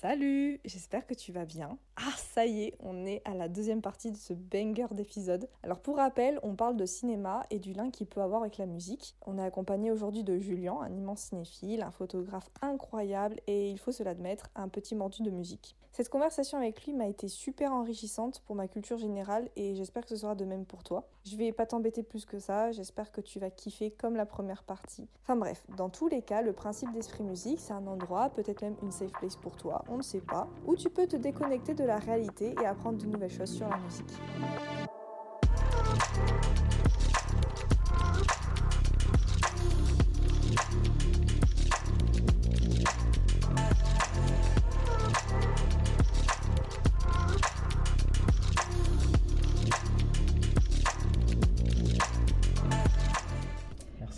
Salut, j'espère que tu vas bien. Ah, ça y est, on est à la deuxième partie de ce banger d'épisode. Alors pour rappel, on parle de cinéma et du lien qu'il peut avoir avec la musique. On est accompagné aujourd'hui de Julien, un immense cinéphile, un photographe incroyable et il faut se l'admettre, un petit mordu de musique. Cette conversation avec lui m'a été super enrichissante pour ma culture générale et j'espère que ce sera de même pour toi. Je vais pas t'embêter plus que ça, j'espère que tu vas kiffer comme la première partie. Enfin bref, dans tous les cas, le principe d'Esprit Musique, c'est un endroit, peut-être même une safe place pour toi, on ne sait pas, où tu peux te déconnecter de la réalité et apprendre de nouvelles choses sur la musique.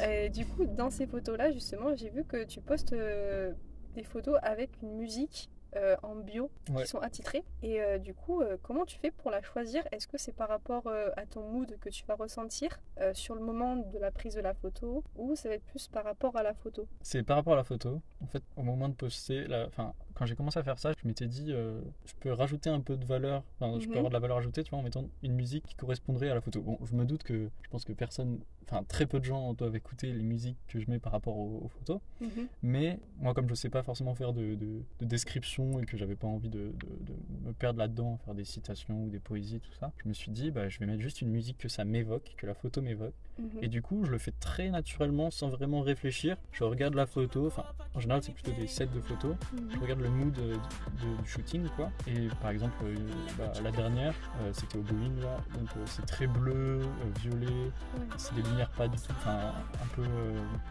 Et du coup, dans ces photos-là, justement, j'ai vu que tu postes euh, des photos avec une musique euh, en bio Ouais. qui sont attitrées. Et euh, du coup, euh, comment tu fais pour la choisir? Est-ce que c'est par rapport à ton mood que tu vas ressentir sur le moment de la prise de la photo? Ou ça va être plus par rapport à la photo? C'est par rapport à la photo. En fait, au moment de poster, la... enfin, quand j'ai commencé à faire ça, je m'étais dit, euh, je peux rajouter un peu de valeur, enfin, je peux Mhm. avoir de la valeur ajoutée, tu vois, en mettant une musique qui correspondrait à la photo. Bon, je me doute que je pense que personne, enfin, très peu de gens doivent écouter les musiques que je mets par rapport aux, aux photos. Mais moi, comme je sais pas forcément faire de, de- de description et que j'avais pas envie de, de- de me perdre là-dedans, faire des citations ou des poésies, tout ça, je me suis dit, bah, je vais mettre juste une musique que ça m'évoque, que la photo m'évoque. Mhm. Et du coup, je le fais très naturellement, sans vraiment réfléchir. Je regarde la photo, enfin, en général, c'est plutôt des sets de photos. Je regarde le mood euh, de- du shooting, quoi. Et par exemple, euh, bah, la dernière, euh, c'était au Boeing, là. Donc, euh, c'est très bleu, violet. Ouais. C'est des lumières pas du tout, enfin, un peu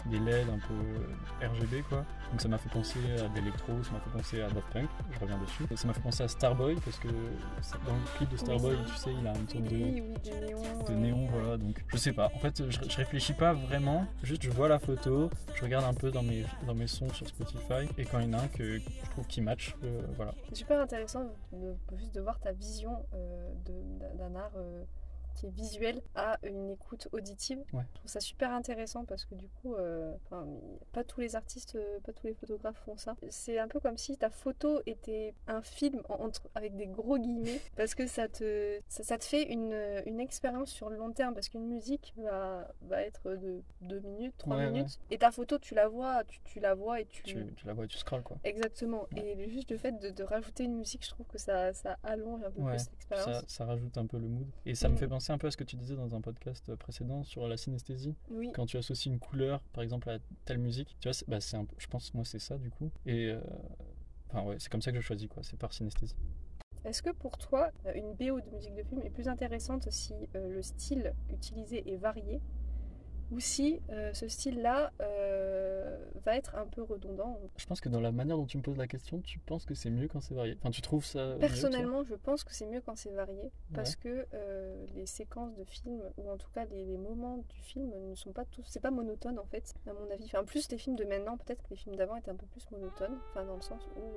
des LED, un peu RGB, quoi. Donc, ça m'a fait penser à de l'électro, ça m'a fait penser à Daft Punk, je reviens dessus. Et ça m'a fait penser à Starboy, parce que dans le clip de Starboy, tu sais, il a une sorte de de néon, voilà. Donc, je sais pas. En fait, je, réfléchis pas vraiment. Juste, je vois la photo, je regarde un peu dans mes, dans mes sons sur Spotify, et quand il y en a un que je trouve qui match, euh, voilà. Super intéressant juste de voir ta vision euh, d'un art euh, qui est visuel à une écoute auditive. Ouais. Je trouve ça super intéressant parce que du coup, euh, pas tous les artistes, euh, pas tous les photographes font ça. C'est un peu comme si ta photo était un film en- entre, avec des gros guillemets parce que ça te, ça, ça te fait une, une expérience sur le long terme parce qu'une musique va, va être de 2 minutes, 3 Ouais, ouais. minutes et ta photo tu la vois, tu, tu la vois et tu, Tu, tu la vois et tu scrolles, quoi. Exactement. Et juste le fait de, de rajouter une musique, je trouve que ça, ça allonge un peu plus l'expérience. Ça, ça rajoute un peu le mood. Et ça me Mm. fait penser un peu à ce que tu disais dans un podcast précédent sur la synesthésie. Oui. Quand tu associes une couleur, par exemple, à telle musique, tu vois, c'est- bah, un je pense, moi, c'est ça, du coup. Et. euh, Enfin, ouais, c'est comme ça que je choisis, quoi. C'est par synesthésie. Est-ce que pour toi, euh, une BO de musique de film est plus intéressante si euh, le style utilisé est varié? Ou si euh, ce style-là euh, va être un peu redondant Je pense que dans la manière dont tu me poses la question, tu penses que c'est mieux quand c'est varié. Enfin, tu trouves ça. mieux, Personnellement, je pense que c'est mieux quand c'est varié parce que euh, les séquences de film ou en tout cas les, les moments du film ne sont pas tous, c'est pas monotone en fait, à mon avis. Enfin, plus les films de maintenant, peut-être que les films d'avant étaient un peu plus monotones. Enfin, dans le sens où,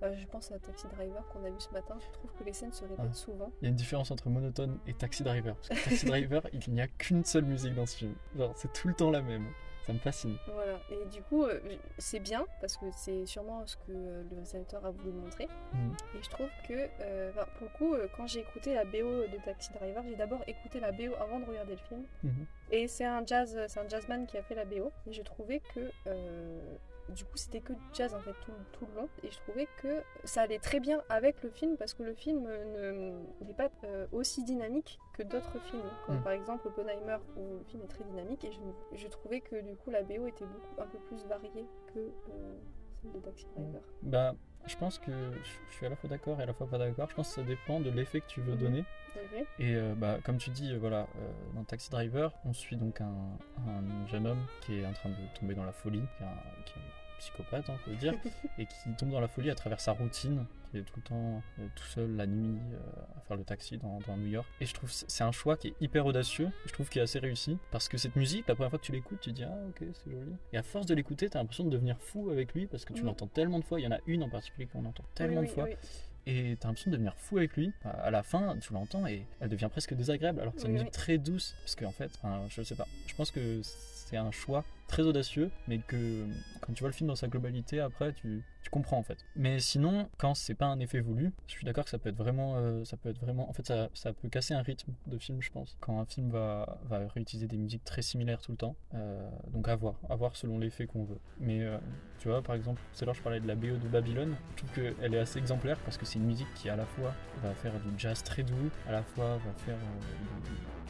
bah, je pense à Taxi Driver qu'on a vu ce matin. Je trouve que les scènes se répètent Ah. souvent. Il y a une différence entre monotone et Taxi Driver. Parce que Taxi Driver, il n'y a qu'une seule musique dans ce film. Genre, c'est tout le temps la même. Ça me fascine. Voilà. Et du coup, euh, c'est bien parce que c'est sûrement ce que euh, le réalisateur a voulu montrer. Mhm. Et je trouve que, euh, pour le coup, quand j'ai écouté la BO de Taxi Driver, j'ai d'abord écouté la BO avant de regarder le film. Mhm. Et c'est un jazz, c'est un jazzman qui a fait la BO. Et je trouvais que du coup c'était que du jazz en fait tout, tout le long. Et je trouvais que ça allait très bien avec le film parce que le film ne- n'est pas euh, aussi dynamique que d'autres films. Comme Mm. par exemple Oppenheimer où le film est très dynamique. Et je, je trouvais que du coup la BO était beaucoup un peu plus variée que euh, celle de Taxi Driver. Bah, je pense que je suis à la fois d'accord et à la fois pas d'accord. Je pense que ça dépend de l'effet que tu veux Mhm. donner. Et euh, bah, comme tu dis, euh, voilà, euh, dans Taxi Driver, on suit donc un, un jeune homme qui est en train de tomber dans la folie, qui est un, qui est psychopathe, hein, faut le dire, et qui tombe dans la folie à travers sa routine, qui est tout le temps euh, tout seul la nuit euh, à faire le taxi dans, dans New York. Et je trouve c'est un choix qui est hyper audacieux, je trouve qu'il est assez réussi, parce que cette musique, la première fois que tu l'écoutes, tu dis ah ok c'est joli. Et à force de l'écouter, t'as l'impression de devenir fou avec lui, parce que tu Mhm. l'entends tellement de fois, il y en a une en particulier qu'on entend tellement Oui, de oui, fois. oui. et t'as l'impression de devenir fou avec lui. À la fin, tu l'entends et elle devient presque désagréable, alors que c'est une Oui, musique oui. très douce. Parce qu'en fait, enfin, je sais pas, je pense que un choix très audacieux, mais que quand tu vois le film dans sa globalité, après, tu, comprends en fait. Mais sinon, quand c'est pas un effet voulu, je suis d'accord que ça peut être vraiment, euh, ça peut être vraiment, en fait, ça, peut casser un rythme de film, je pense. Quand un film va, réutiliser des musiques très similaires tout le temps, Euh, donc à voir, à voir selon l'effet qu'on veut. Mais euh, tu vois, par exemple, c'est là je parlais de la BO de Babylone. Je trouve qu'elle est assez exemplaire parce que c'est une musique qui à la fois va faire du jazz très doux, à la fois va faire des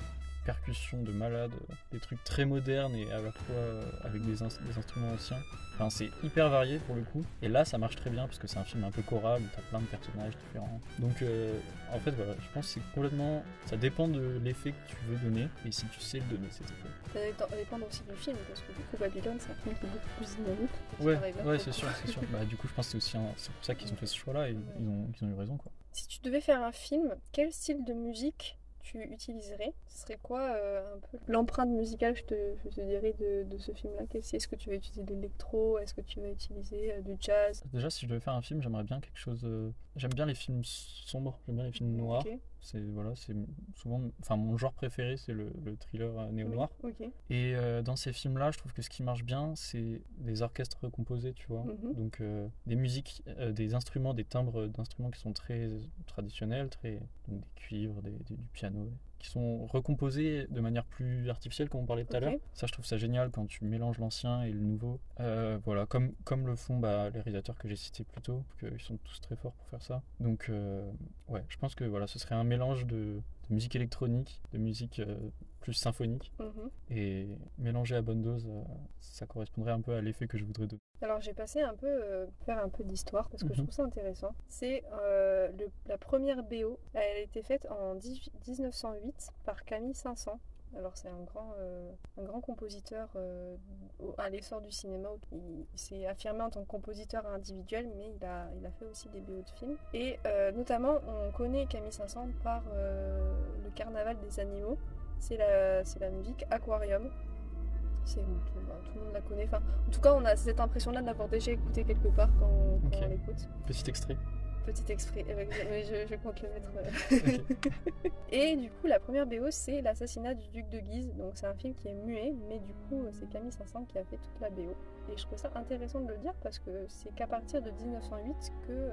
percussions de malade, des trucs très modernes et à la fois euh, avec des, ins- des instruments anciens. Enfin, c'est hyper varié pour le coup. Et là, ça marche très bien parce que c'est un film un peu choral où t'as plein de personnages différents. Donc, euh, en fait, voilà, je pense que c'est complètement. Ça dépend de l'effet que tu veux donner et si tu sais le donner, cet effet. Ça dépend- aussi du film, parce que du coup, Babylone, c'est un film qui est beaucoup plus dynamique. que Ouais, ouais, c'est sûr, c'est sûr. Bah, du coup, je pense que c'est aussi un- c'est pour ça qu'ils ont fait ce choix-là et ils ont, ils ont eu raison, quoi. Si tu devais faire un film, quel style de musique tu utiliserais Ce serait quoi euh, un peu l'empreinte musicale, je te, je te dirais, de, de ce film-là? Est-ce que tu vas utiliser de l'électro? Est-ce que tu vas utiliser euh, du jazz? Déjà, si je devais faire un film, j'aimerais bien quelque chose. euh, J'aime bien les films sombres, j'aime bien les films noirs. C'est voilà, c'est souvent, enfin mon genre préféré, c'est le, le thriller euh, néo-noir. Et euh, dans ces films-là, je trouve que ce qui marche bien, c'est des orchestres recomposés, tu vois. Mhm. Donc euh, des musiques, euh, des instruments, des timbres d'instruments qui sont très traditionnels, très donc des cuivres, des- des- du piano, qui sont recomposés de manière plus artificielle, comme on parlait tout à l'heure. Ça, je trouve ça génial quand tu mélanges l'ancien et le nouveau. Euh, voilà, comme comme le font bah, les réalisateurs que j'ai cités plus tôt, qu'ils sont tous très forts pour faire ça. Donc euh, ouais, je pense que voilà, ce serait un mélange de, de musique électronique, de musique euh, plus symphonique Mhm. et mélangé à bonne dose, euh, ça correspondrait un peu à l'effet que je voudrais donner. Alors j'ai passé un peu euh, faire un peu d'histoire parce que je Mhm. trouve ça intéressant. C'est euh, le- la première BO. Elle a été faite en 10 1908 par Camille 500. Alors c'est un grand, euh, un grand compositeur euh, à l'essor du cinéma. Il, il s'est affirmé en tant que compositeur individuel, mais il a, il a fait aussi des BO de films. Et euh, notamment, on connaît Camille 500 par le Carnaval des animaux. C'est la, c'est la musique Aquarium. C'est, tout, bah, tout le monde la connaît. Enfin, en tout cas, on a cette impression-là de l'avoir déjà écouté quelque part quand, on l'écoute. Petit extrait. Petit extrait, euh, mais je, je compte le mettre. euh. Et du coup, la première BO, c'est l'assassinat du duc de Guise. Donc, c'est un film qui est muet, mais du coup, c'est Camille Saint-Saëns qui a fait toute la BO. Et je trouve ça intéressant de le dire parce que c'est qu'à partir de 1908 que euh,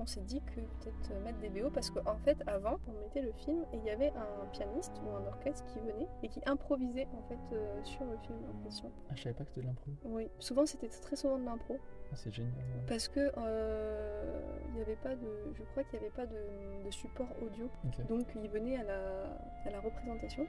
on s'est dit que peut-être euh, mettre des BO parce qu'en fait, avant, on mettait le film et il y avait un pianiste ou un orchestre qui venait et qui improvisait en fait euh, sur le film en question. Ah, je savais pas que c'était de l'impro. Oui, souvent c'était très souvent de l'impro. Ah, c'est génial. ouais. Parce que euh, il n'y avait pas de, je crois qu'il n'y avait pas de, de support audio, donc il venait à la, à la représentation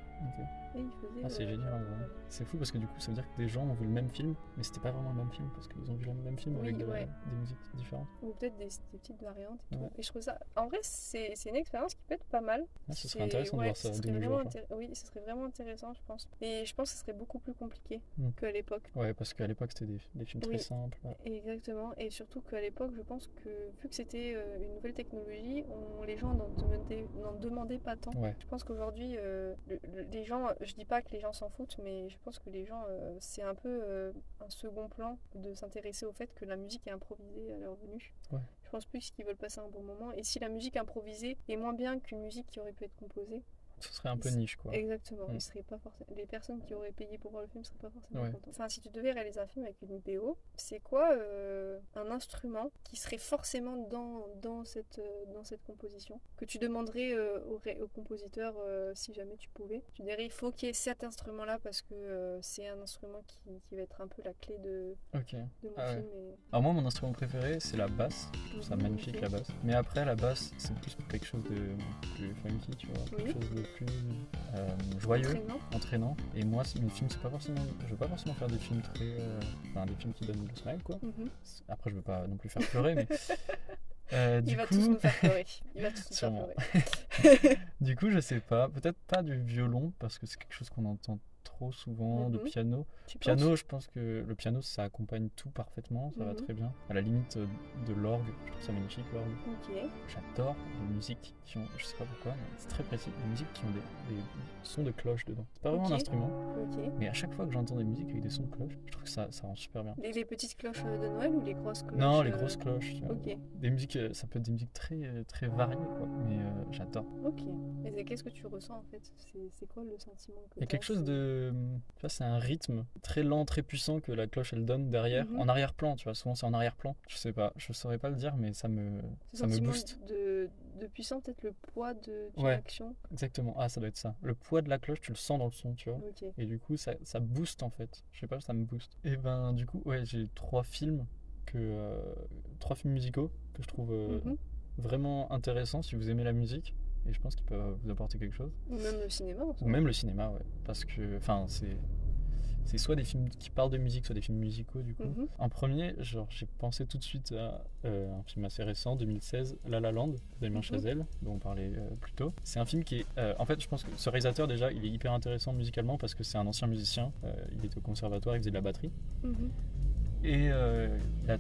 et. Ah, c'est euh, génial vrai. C'est fou parce que du coup, ça veut dire que des gens ont vu le même film, mais c'était pas vraiment le même film parce qu'ils ont vu le même film Oui, avec de ouais. des musiques différentes. Ou peut-être des, des petites variantes. Et, tout. Ouais. et je trouve ça, en vrai, c'est une expérience qui peut être pas mal. Ah, ce serait intéressant de ouais, voir ça de nos jours. quoi. intér- Oui, ce serait vraiment intéressant, je pense. Et je pense que ce serait beaucoup plus compliqué Mm. qu'à l'époque. Ouais, parce qu'à l'époque, c'était des, des films très simples. ouais. Exactement, et surtout qu'à l'époque, je pense que vu que c'était euh, une nouvelle technologie, on- les gens n'en demandaient, pas tant. Je pense qu'aujourd'hui, euh, le- le- les gens, je dis pas que les gens s'en foutent, mais je pense que les gens, euh, c'est un peu euh, un second plan de s'intéresser au fait que la musique est improvisée à leur venue. Ouais. Je pense plus qu'ils veulent passer un bon moment, et si la musique improvisée est moins bien qu'une musique qui aurait pu être composée, Ce serait un peu niche, quoi. Exactement. Mm. Ils seraient pas forcément... Les personnes qui auraient payé pour voir le film seraient pas forcément Ouais. contentes. Enfin, si tu devais réaliser un film avec une BO, c'est quoi euh, un instrument qui serait forcément dans, dans, cette, euh, dans cette composition Que tu demanderais euh, au, au compositeur euh, si jamais tu pouvais? Tu dirais il faut qu'il y ait cet instrument-là parce que c'est un instrument qui, qui va être un peu la clé de, Ok. de mon Ah ouais. film. Et... Alors moi, mon instrument préféré, c'est la basse. Je trouve ça Mhm, magnifique, la basse. Mais après, la basse, c'est plus pour quelque chose de plus funky, tu vois. Oui. Quelque chose de plus euh, joyeux. Entraînant. entraînant. Et moi, mes films, c'est pas forcément. Je veux pas forcément faire des films très. euh, Enfin, des films qui donnent le smile, quoi. Mhm. Après, je veux pas non plus faire pleurer, mais. euh, du Il va coup, tous nous faire pleurer. Il va tous nous faire Sûrement. pleurer. du coup, je sais pas. Peut-être pas du violon, parce que c'est quelque chose qu'on entend trop souvent, de Mhm. piano. Tu Piano, je pense que le piano, ça accompagne tout parfaitement, ça va Mhm. très bien. À la limite euh, de l'orgue, je trouve ça magnifique, l'orgue. Ok. J'adore les musiques qui ont, je sais pas pourquoi, mais c'est très précis, les musiques qui ont des, des sons de cloche dedans. C'est pas vraiment un instrument, Ok. mais à chaque fois que j'entends des musiques avec des sons de cloche, je trouve que ça, ça rend super bien. Les, les petites cloches euh, de Noël ou les grosses cloches Non, les euh, grosses cloches. Ok, Des musiques, euh, ça peut être des musiques très, euh, très variées, quoi, mais euh, j'adore. ok. Mais qu'est-ce que tu ressens en fait? C'est quoi le sentiment que Il y a quelque chose de tu vois, c'est un rythme très lent, très puissant que la cloche elle donne derrière, Mhm. en arrière-plan. Tu vois, souvent c'est en arrière-plan. Je sais pas, je saurais pas le dire, mais ça me, Ce ça me booste. De, de puissance, peut-être le poids de, Ouais. action. Exactement. Ah, ça doit être ça. Le poids de la cloche, tu le sens dans le son, tu vois. Et du coup, ça, ça booste en fait. Je sais pas, ça me booste. Et ben, du coup, ouais, j'ai trois films que euh, trois films musicaux que je trouve euh, Mhm. vraiment intéressants si vous aimez la musique. Et je pense qu'ils peuvent vous apporter quelque chose. Ou même le cinéma. en Ou soi. même le cinéma, ouais. Parce que, enfin, c'est. C'est soit des films qui parlent de musique, soit des films musicaux, du coup. Mhm. En premier, genre, j'ai pensé tout de suite à euh, un film assez récent, 2016, La La Land, Damien Mhm. Chazelle, dont on parlait euh, plus tôt. C'est un film qui est. euh, en fait, je pense que ce réalisateur, déjà, il est hyper intéressant musicalement parce que c'est un ancien musicien. Il était au conservatoire, il faisait de la batterie. Mhm. Et il a-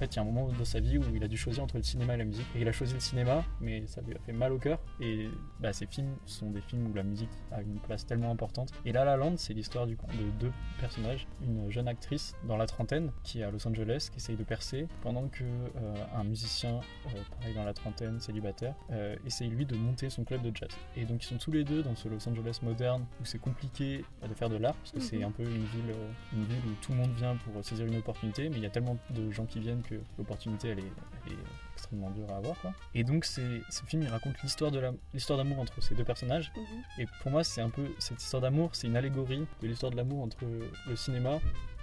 fait, il y a un moment de sa vie où il a dû choisir entre le cinéma et la musique. Et il a choisi le cinéma, mais ça lui a fait mal au cœur. Et bah, ces films sont des films où la musique a une place tellement importante. Et La La Land, c'est l'histoire de deux personnages. Une jeune actrice dans la trentaine qui est à Los Angeles, qui essaye de percer, pendant que euh, un musicien, euh, pareil dans la trentaine, célibataire, euh, essaye lui de monter son club de jazz. Et donc ils sont tous les deux dans ce Los Angeles moderne où c'est compliqué bah, de faire de l'art, parce que c'est Mhm. un peu une ville, une ville où tout le monde vient pour saisir une opportunité, mais il y a tellement de gens qui viennent que l'opportunité elle est, elle est extrêmement dure à avoir. Quoi. Et donc ce film il raconte l'histoire, d'amour entre ces deux personnages. Mhm. Et pour moi c'est un peu cette histoire d'amour, c'est une allégorie de l'histoire de l'amour entre le cinéma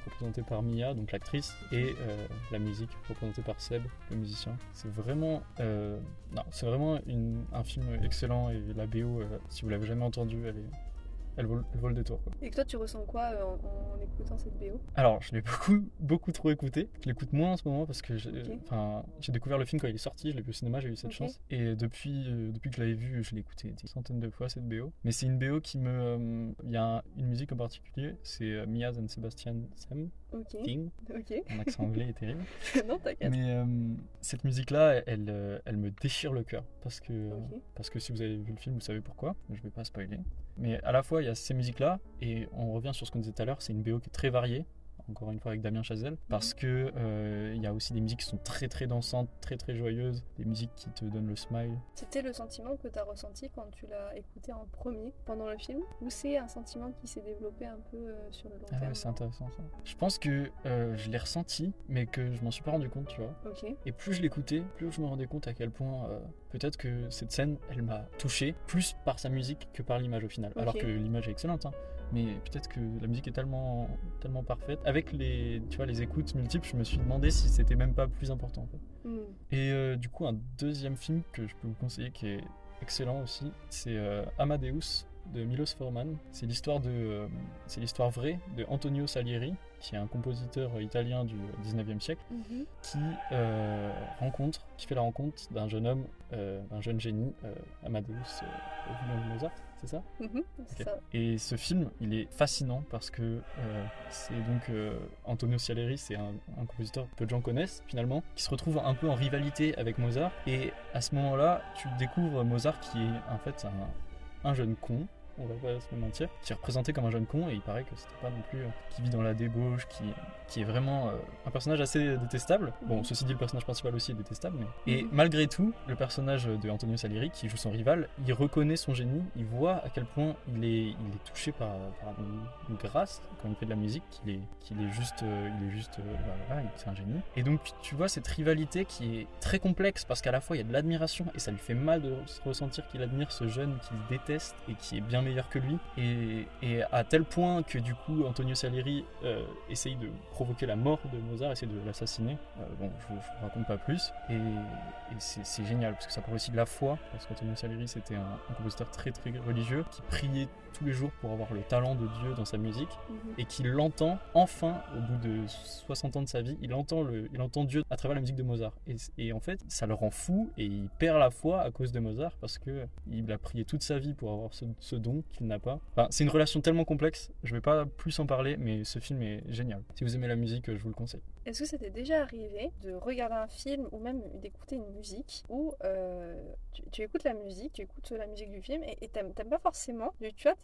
représenté par Mia, donc l'actrice, et euh, la musique représentée par Seb, le musicien. C'est vraiment, euh, non, c'est vraiment une- un film excellent et la BO, euh, si vous l'avez jamais entendu, elle est, elle vaut, elle vaut le détour. Quoi. Et toi, tu ressens quoi euh, en, en écoutant cette BO Alors, je l'ai beaucoup, beaucoup trop écouté. Je l'écoute moins en ce moment parce que j'ai découvert le film quand il est sorti, je l'ai vu au cinéma, j'ai eu cette chance. Et depuis, euh, depuis que je l'avais vu, je l'ai écouté des centaines de fois cette BO. Mais c'est une BO qui me. euh, Il y a un- une musique en particulier, c'est Mia's and Sebastian Sam Ok. King. Ok. Mon accent anglais est terrible. non, t'inquiète. Mais cette musique-là, elle, elle me déchire le cœur. Parce que, parce que si vous avez vu le film, vous savez pourquoi. Je vais pas spoiler. Mais à la fois, il y a ces musiques-là, et on revient sur ce qu'on disait tout à l'heure, c'est une BO qui est très variée. Encore une fois avec Damien Chazelle, parce que euh, il y a aussi des musiques qui sont très très dansantes, très très joyeuses, des musiques qui te donnent le smile. C'était le sentiment que tu as ressenti quand tu l'as écouté en premier pendant le film Ou c'est un sentiment qui s'est développé un peu euh, sur le long Ah terme ouais, c'est intéressant ça. Je pense que euh, je l'ai ressenti, mais que je m'en suis pas rendu compte, tu vois. Ok. Et plus je l'écoutais, plus je me rendais compte à quel point euh, peut-être que cette scène, elle m'a touché plus par sa musique que par l'image au final. Alors que l'image est excellente, hein. Mais peut-être que la musique est tellement, tellement parfaite. Avec les, tu vois, les écoutes multiples, je me suis demandé si c'était même pas plus important. en fait. Hmm. Et euh, du coup, un deuxième film que je peux vous conseiller qui est excellent aussi, c'est euh, Amadeus de Milos Forman. C'est l'histoire de, euh, c'est l'histoire vraie de Antonio Salieri, qui est un compositeur italien du 19e siècle Mhm. qui rencontre, qui fait la rencontre d'un jeune homme, d'un jeune génie, Amadeus euh, Wilhelm Mozart, c'est ça Mhm. Ça. Et ce film, il est fascinant parce que euh, c'est donc euh, Antonio Salieri, c'est un, un compositeur que peu de gens connaissent finalement, qui se retrouve un peu en rivalité avec Mozart. Et à ce moment-là, tu découvres Mozart qui est en fait un, un jeune con. On va pas se mentir, qui est représenté comme un jeune con et il paraît que c'était pas non plus euh, qui vit dans la débauche, qui, qui est vraiment euh, un personnage assez détestable. Bon, Mhm. ceci dit, le personnage principal aussi est détestable, mais et Mhm. malgré tout, le personnage de Antonio Salieri, qui joue son rival, il reconnaît son génie, il voit à quel point il est, il est touché par, par une, une grâce quand il fait de la musique, qu'il est, qu'il est juste, euh, il est juste, bah, voilà, il- c'est un génie. Et donc tu vois cette rivalité qui est très complexe parce qu'à la fois il y a de l'admiration et ça lui fait mal de se ressentir qu'il admire ce jeune qu'il déteste et qui est bien meilleur que lui. Et, et à tel point que du coup Antonio Salieri euh, essaye de provoquer la mort de Mozart, essaie de l'assassiner. Euh, bon, je vous, je vous raconte pas plus. Et, et c'est génial parce que ça parle aussi de la foi. Parce qu'Antonio Salieri c'était un, un compositeur très très religieux qui priait tous les jours pour avoir le talent de Dieu dans sa musique Mhm. et qui l'entend enfin au bout de 60 ans de sa vie, il entend, le, il entend Dieu à travers la musique de Mozart. Et, et en fait, ça le rend fou et il perd la foi à cause de Mozart parce que il a prié toute sa vie pour avoir ce, ce don qu'il n'a pas. C'est une relation tellement complexe, je vais pas plus en parler, mais ce film est génial. Si vous aimez la musique, je vous le conseille. Est-ce que ça t'est déjà arrivé de regarder un film ou même d'écouter une musique où euh, tu, tu écoutes la musique, tu écoutes la musique du film et t'aimes pas forcément, tu tu vois,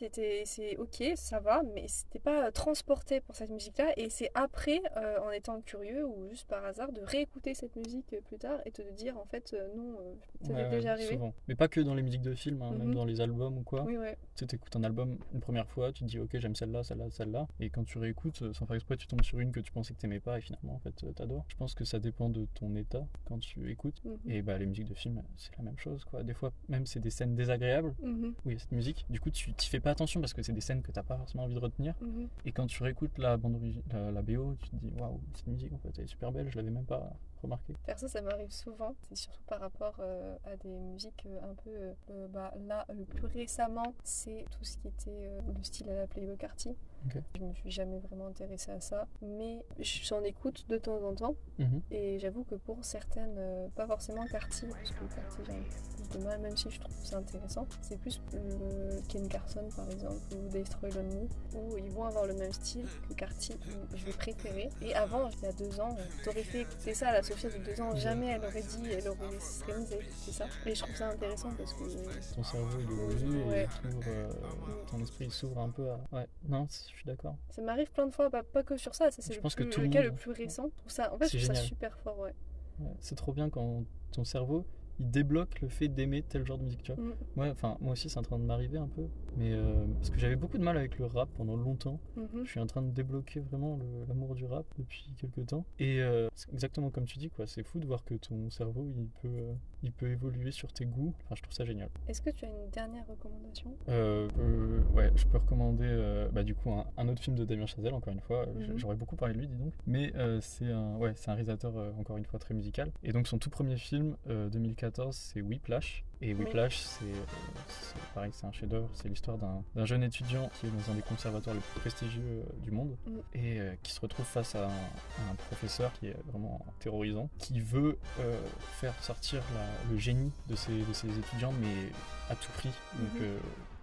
c'est ok, ça va, mais t'es pas transporté pour cette musique-là et c'est après, euh, en étant curieux ou juste par hasard, de réécouter cette musique plus tard et te dire en fait euh, non, euh, ça t'est ouais, déjà arrivé. souvent. Mais pas que dans les musiques de films, hein, Mhm. même dans les albums ou quoi. Oui, ouais. Tu écoutes un album une première fois, tu te dis ok j'aime celle-là, celle-là, celle-là, et quand tu réécoutes, euh, sans faire exprès, tu tombes sur une que tu pensais que t'aimais pas et finalement en fait euh, t'adores. Je pense que ça dépend de ton état quand tu écoutes. Mhm. Et bah les musiques de films, c'est la même chose quoi. Des fois même c'est des scènes désagréables où il y a cette musique. Du coup tu t'y fais pas attention parce que c'est des scènes que t'as pas forcément envie de retenir. mhm. Et quand tu réécoutes la bande la, la BO, tu te dis waouh cette musique en fait elle est super belle, je l'avais même pas remarqué. Perso, ça m'arrive souvent. C'est surtout par rapport euh, à des musiques euh, un peu. euh, bah, là, le plus récemment, c'est tout ce qui était le style à la Playboy Carty. Je me suis jamais vraiment intéressée à ça, mais j'en écoute de temps en temps. Mhm. Et j'avoue que pour certaines, euh, pas forcément Carty, parce que Carty, j'ai un peu plus de mal, même si je trouve ça intéressant. C'est plus euh, Ken Carson, par exemple, ou Destroy Lonely, où ils vont avoir le même style que Carty, où je vais préférer. Et avant, il y a deux ans, t'aurais fait écouter ça à la Sophia de deux ans, jamais elle aurait dit, elle aurait serait mise à écouter ça. Et je trouve ça intéressant parce que. Ton cerveau il évolue Ouais. et euh, ton esprit s'ouvre un peu à. Ouais, non, je suis d'accord. Ça m'arrive plein de fois, pas, pas que sur ça, ça c'est Je le, que tout le cas le plus récent. Je ça, en fait, je trouve ça super fort, ouais. Ouais, c'est trop bien quand ton cerveau il débloque le fait d'aimer tel genre de musique, tu vois. Mm, Ouais, enfin, moi aussi c'est en train de m'arriver un peu, mais euh, parce que j'avais beaucoup de mal avec le rap pendant longtemps. mhm. Je suis en train de débloquer vraiment l'amour du rap depuis quelques temps. Et euh, exactement comme tu dis, quoi. C'est fou de voir que ton cerveau il peut, euh, il peut évoluer sur tes goûts. Enfin, je trouve ça génial. Est-ce que tu as une dernière recommandation? Euh, euh, ouais, je peux recommander euh, bah, du coup un, un autre film de Damien Chazelle, encore une fois. J- Mhm. J'aurais beaucoup parlé de lui, dis donc. Mais euh, c'est un, ouais, c'est un réalisateur, euh, encore une fois, très musical. Et donc son tout premier film, euh, 2014, c'est Whiplash. Et. Whiplash, c'est euh, c'est pareil, c'est un chef-d'œuvre. C'est l'histoire d'un jeune étudiant qui est dans un des conservatoires les plus prestigieux euh, du monde Mhm. et euh, qui se retrouve face à un, à un professeur qui est vraiment terrorisant, qui veut euh, faire sortir la- le génie de ses, de ses étudiants, mais à tout prix. Donc, Mhm. euh,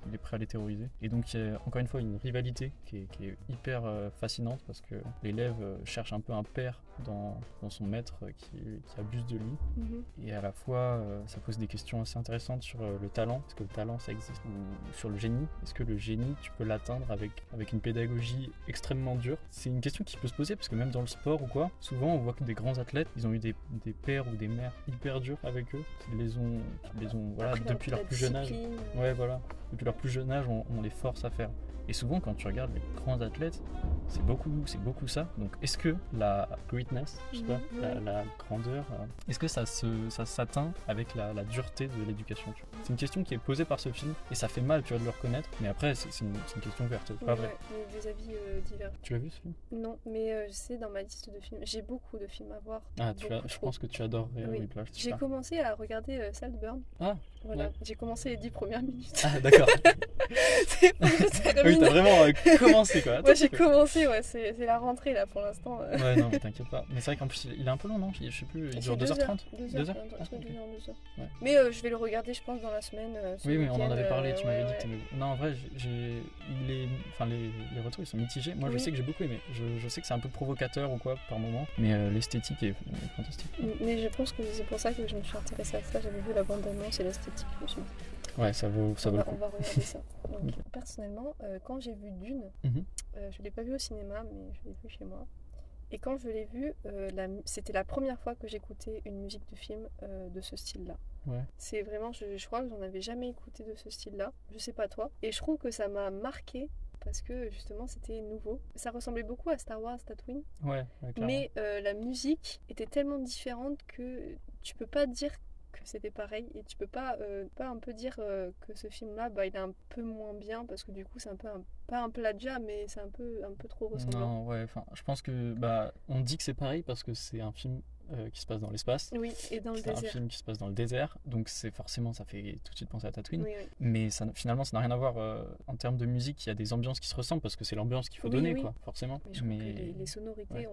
il est prêt à les terroriser. Et donc, il y a encore une fois une rivalité qui est, qui est hyper euh, fascinante parce que l'élève euh, cherche un peu un père dans, dans son maître euh, qui, qui abuse de lui. Mhm. Et à la fois, ça pose des questions assez intéressantes sur le talent. Est-ce que le talent, ça existe? Ou sur le génie. Est-ce que le génie, tu peux l'atteindre avec, avec une pédagogie extrêmement dure? C'est une question qui peut se poser parce que même dans le sport ou quoi, souvent on voit que des grands athlètes, ils ont eu des, des pères ou des mères hyper durs avec eux, qui les ont, qui les ont voilà, depuis leur plus jeune âge. Ouais, voilà. Depuis leur plus jeune âge, on, les force à faire. Et souvent, quand tu regardes les grands athlètes, c'est beaucoup, c'est beaucoup ça. Donc, est-ce que la greatness, je sais pas, Mhm, la, ouais. la grandeur, euh, est-ce que ça se, ça s'atteint avec la, la dureté de l'éducation C'est une question qui est posée par ce film et ça fait mal, tu vois, de le reconnaître. Mais après, c'est, une, question verte, pas Ouais, vrai. ouais, des- avis euh, divers. Tu l'as vu ce film? Non, mais euh, c'est dans ma liste de films. J'ai beaucoup de films à voir. Ah, tu as, je pense que tu adorerais Oui. Whiplash. c'est J'ai commencé à regarder euh, Saltburn. Ah, Voilà, j'ai commencé les dix premières minutes. Ah, d'accord. c'est que t'as vraiment euh, commencé quoi. Moi j'ai commencé, ouais, c'est c'est la rentrée là pour l'instant. euh. Ouais, non, mais t'inquiète pas. Mais c'est vrai qu'en plus, il il est un peu long, non? Je sais plus, il dure deux 2h30 heures, deux Deux heures, heures? un Ah. Mais euh, je vais le regarder, je pense, dans la semaine. Oui, oui, on en avait parlé, tu m'avais ouais, dit que ouais. t'aimais- Non, en vrai, j'ai- est. Enfin, les, les retours, ils sont mitigés. Moi, je sais que j'ai beaucoup aimé. Je, je sais que c'est un peu provocateur ou quoi par moment, mais euh, l'esthétique est, fantastique. Mais je pense que c'est pour ça que je me suis intéressée à ça. J'avais vu la bande-annonce et l'esthétique. Je me suis Ouais, ça vaut, ça on, vaut le va, on coup. va regarder ça. Donc, Ok. Personnellement, euh, quand j'ai vu Dune, Mhm. euh, je ne l'ai pas vu au cinéma, mais je l'ai vu chez moi. Et quand je l'ai vu, euh, c'était la première fois que j'écoutais une musique de film de ce style-là. Ouais. C'est vraiment, je, je crois que j'en avais jamais écouté de ce style-là. Je sais pas toi. Et je trouve que ça m'a marqué parce que justement c'était nouveau. Ça ressemblait beaucoup à Star Wars Tatooine, Ouais, ouais, mais euh, la musique était tellement différente que tu peux pas dire c'était pareil et tu peux pas euh, pas un peu dire euh, que ce film là bah il est un peu moins bien parce que du coup c'est un peu un, pas un plagiat mais c'est un peu un peu trop ressemblant Non, ouais, enfin, je pense que. Bah, on dit que c'est pareil parce que c'est un film euh, qui se passe dans l'espace. oui et dans le C'est un désert film qui se passe dans le désert, donc c'est forcément ça fait tout de suite penser à Tatooine. oui, oui. Mais ça, finalement, ça n'a rien à voir euh, en termes de musique. Il y a des ambiances qui se ressemblent parce que c'est l'ambiance qu'il faut Oui, donner, quoi, forcément. mais je trouve Mais que les, les sonorités ouais.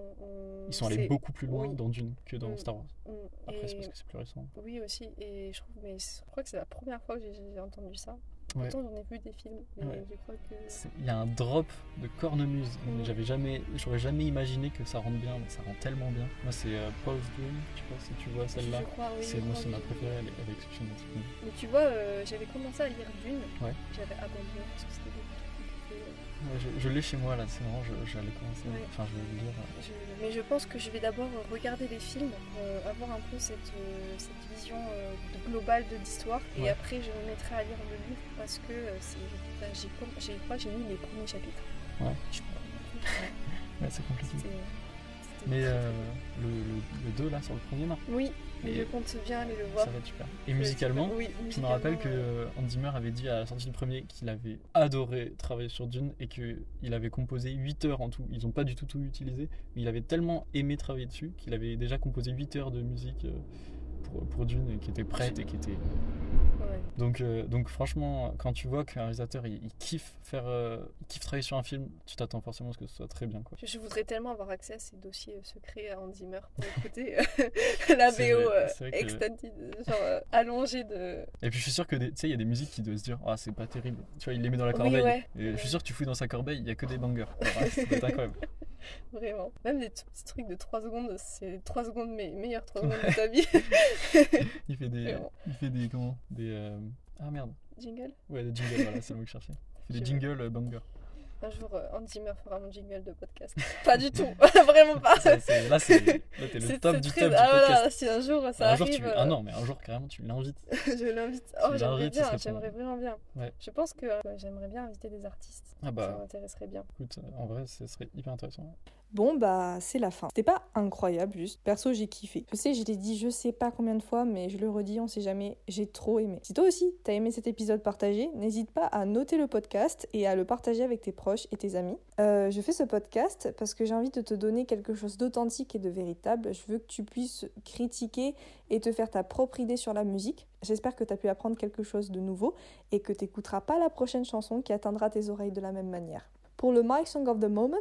ils sont allés beaucoup plus loin dans Dune que dans Mm. Star Wars. Mm, Après, c'est parce que c'est plus récent. Oui aussi, et je trouve, mais je crois que c'est la première fois que j'ai entendu ça. Ouais. Pourtant, j'en ai vu des films, mais Ouais. je crois que. Il y a un drop de cornemuse. Mhm. J'avais jamais, j'aurais jamais imaginé que ça rentre bien, mais ça rentre tellement bien. Moi, c'est euh, Paul's Dream. Je sais pas si tu vois celle-là. Oui. C'est moi, c'est ma préférée. Elle exceptionnelle. cette movie. Mais tu vois, euh, j'avais commencé à lire Dune. Ouais. J'avais abandonné parce que c'était beaucoup je je l'ai chez moi là. C'est marrant. J'allais commencer. Ouais. Enfin, je vais le lire. Je- mais je pense que je vais d'abord regarder les films pour euh, avoir un peu cette, euh, cette vision euh, globale de l'histoire. Et Ouais. après, je me mettrai à lire le livre parce que j'ai, j'ai, je crois que j'ai lu les premiers chapitres. Ouais. Je. Ouais. C'est compliqué. C'était- c'était Mais euh, le, le, 2 là sur le premier, non Oui, mais je compte bien aller le voir. Ça va être super. Et musicalement, oui, Je me rappelle que euh, euh, Hans Zimmer avait dit à la sortie du premier qu'il avait adoré travailler sur Dune et qu'il avait composé 8 heures en tout. Ils n'ont pas du tout tout utilisé, mais il avait tellement aimé travailler dessus qu'il avait déjà composé 8 heures de musique euh, pour, pour Dune et qui était prête et qui était. ouais. Donc, euh, donc franchement, quand tu vois qu'un réalisateur il, il kiffe faire, euh, il kiffe travailler sur un film, tu t'attends forcément à ce que ce soit très bien quoi. Je, je voudrais tellement avoir accès à ces dossiers euh, secrets à Hans Zimmer pour écouter la C'est euh, c'est que- extended, genre euh, allongée de. Et puis je suis sûr que tu sais, il y a des musiques qui doivent se dire, ah c'est pas terrible. Tu vois, il les met dans la Oui, corbeille. ouais. Et je suis sûr que tu fouilles dans sa corbeille, il y a que des bangers. Doit être incroyable. Vraiment. Même des petits trucs de 3 secondes, c'est 3 secondes, mais meilleures 3 secondes de ta vie. Il fait des, Vraiment. il fait des comment Des euh, ah merde. Jingle Ouais, des jingles. voilà, c'est le mot que je cherchais. Il fait des jingles euh, banger. Un jour, euh, Hans Zimmer fera mon jingle de podcast. pas du tout, vraiment pas. Ça, là, c'est le top du très- top du ah, podcast. voilà, si un jour ça un jour, arrive, tu... euh, ah non, mais un jour carrément, tu l'invites. je l'invite. Oh, j'aimerais bien, j'aimerais vraiment bien. Ouais. Je pense que euh, j'aimerais bien inviter des artistes. Ah Ça bah, m'intéresserait bien. écoute, en vrai, ce serait hyper intéressant. Bon bah c'est la fin. C'était pas incroyable juste. Perso j'ai kiffé. Je sais je l'ai dit je sais pas combien de fois mais je le redis on sait jamais. J'ai trop aimé. Si toi aussi t'as aimé cet épisode partagé, n'hésite pas à noter le podcast et à le partager avec tes proches et tes amis. Euh, je fais ce podcast parce que j'ai envie de te donner quelque chose d'authentique et de véritable. Je veux que tu puisses critiquer et te faire ta propre idée sur la musique. J'espère que tu as pu apprendre quelque chose de nouveau et que t'écouteras pas la prochaine chanson qui atteindra tes oreilles de la même manière. Pour le My Song of the Moment,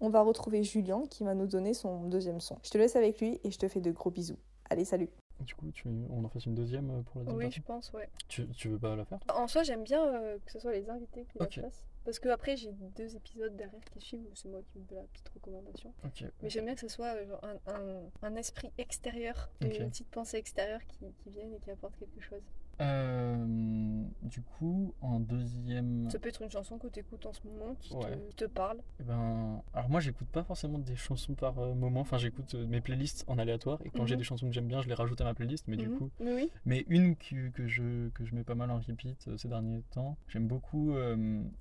on va retrouver Julien qui va nous donner son deuxième son. Je te laisse avec lui et je te fais de gros bisous. Allez, salut Du coup, tu... on en fasse une deuxième euh, pour la deuxième Oui, partie je pense, ouais. tu... tu veux pas la faire En soi, j'aime bien euh, que ce soit les invités qui Ok. la fassent. Parce que après, j'ai deux épisodes derrière qui suivent où c'est moi qui me fais la petite recommandation. Mais j'aime bien que ce soit euh, genre, un, un- un esprit extérieur, une petite pensée extérieure qui, qui vienne et qui apporte quelque chose. Euh, du coup, en deuxième. Ça peut être une chanson que tu écoutes en ce moment qui, Ouais. te, qui te parle. Eh ben, alors moi j'écoute pas forcément des chansons par euh, moment, enfin j'écoute euh, mes playlists en aléatoire et quand j'ai Mhm. des chansons que j'aime bien je les rajoute à ma playlist mais du Mhm. coup oui. mais une que, que je, que je mets pas mal en repeat ces derniers temps j'aime beaucoup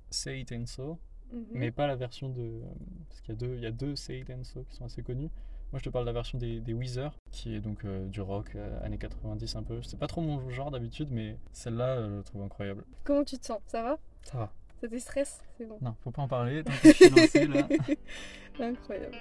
Say It and So Mhm. mais pas la version de parce qu'il y a deux il y a deux Say It and So qui sont assez connus moi je te parle de la version des, des Weezer qui est donc euh, du rock euh, années 90 un peu. C'est pas trop mon genre d'habitude mais celle-là euh, je la trouve incroyable. Comment tu te sens? Ça va? Ça va. Ça te stresse? C'est bon. non faut pas en parler tant que je suis lancé là. Incroyable.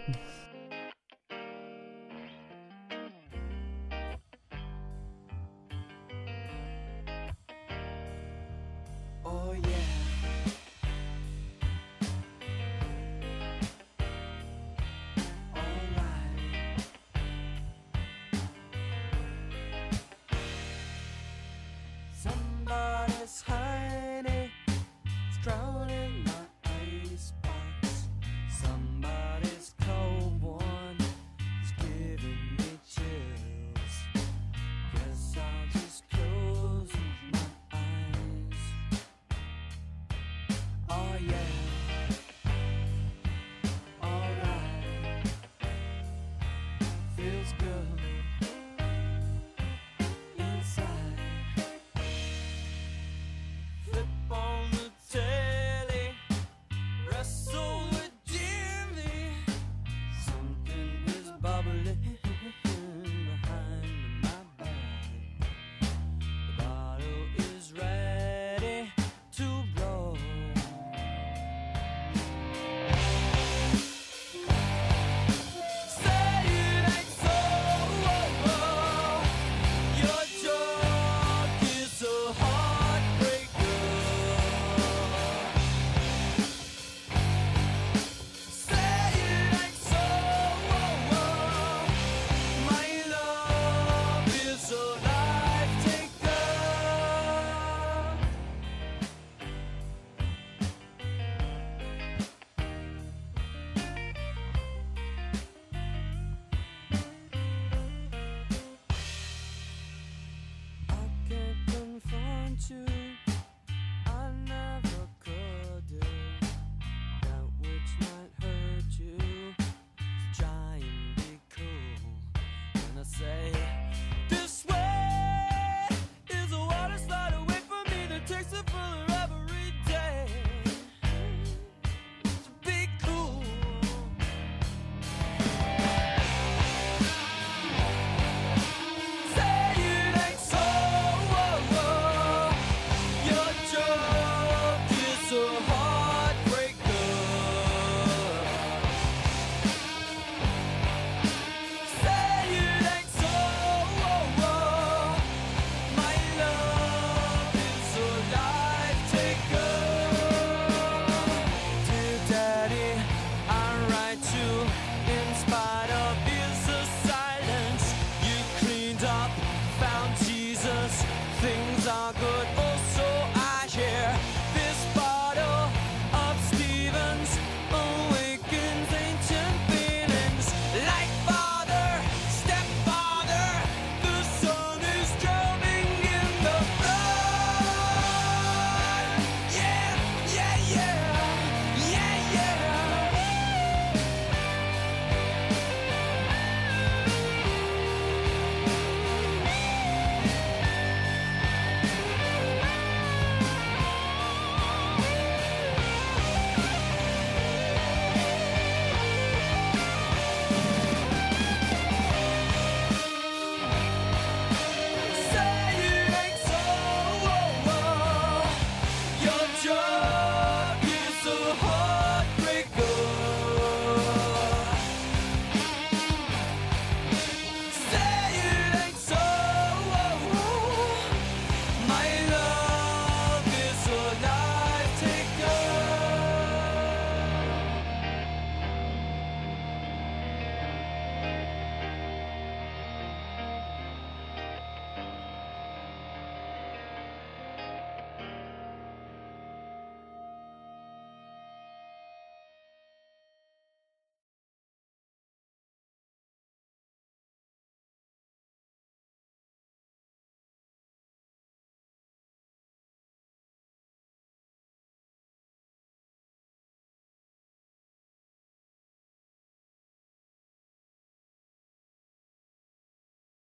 Feels good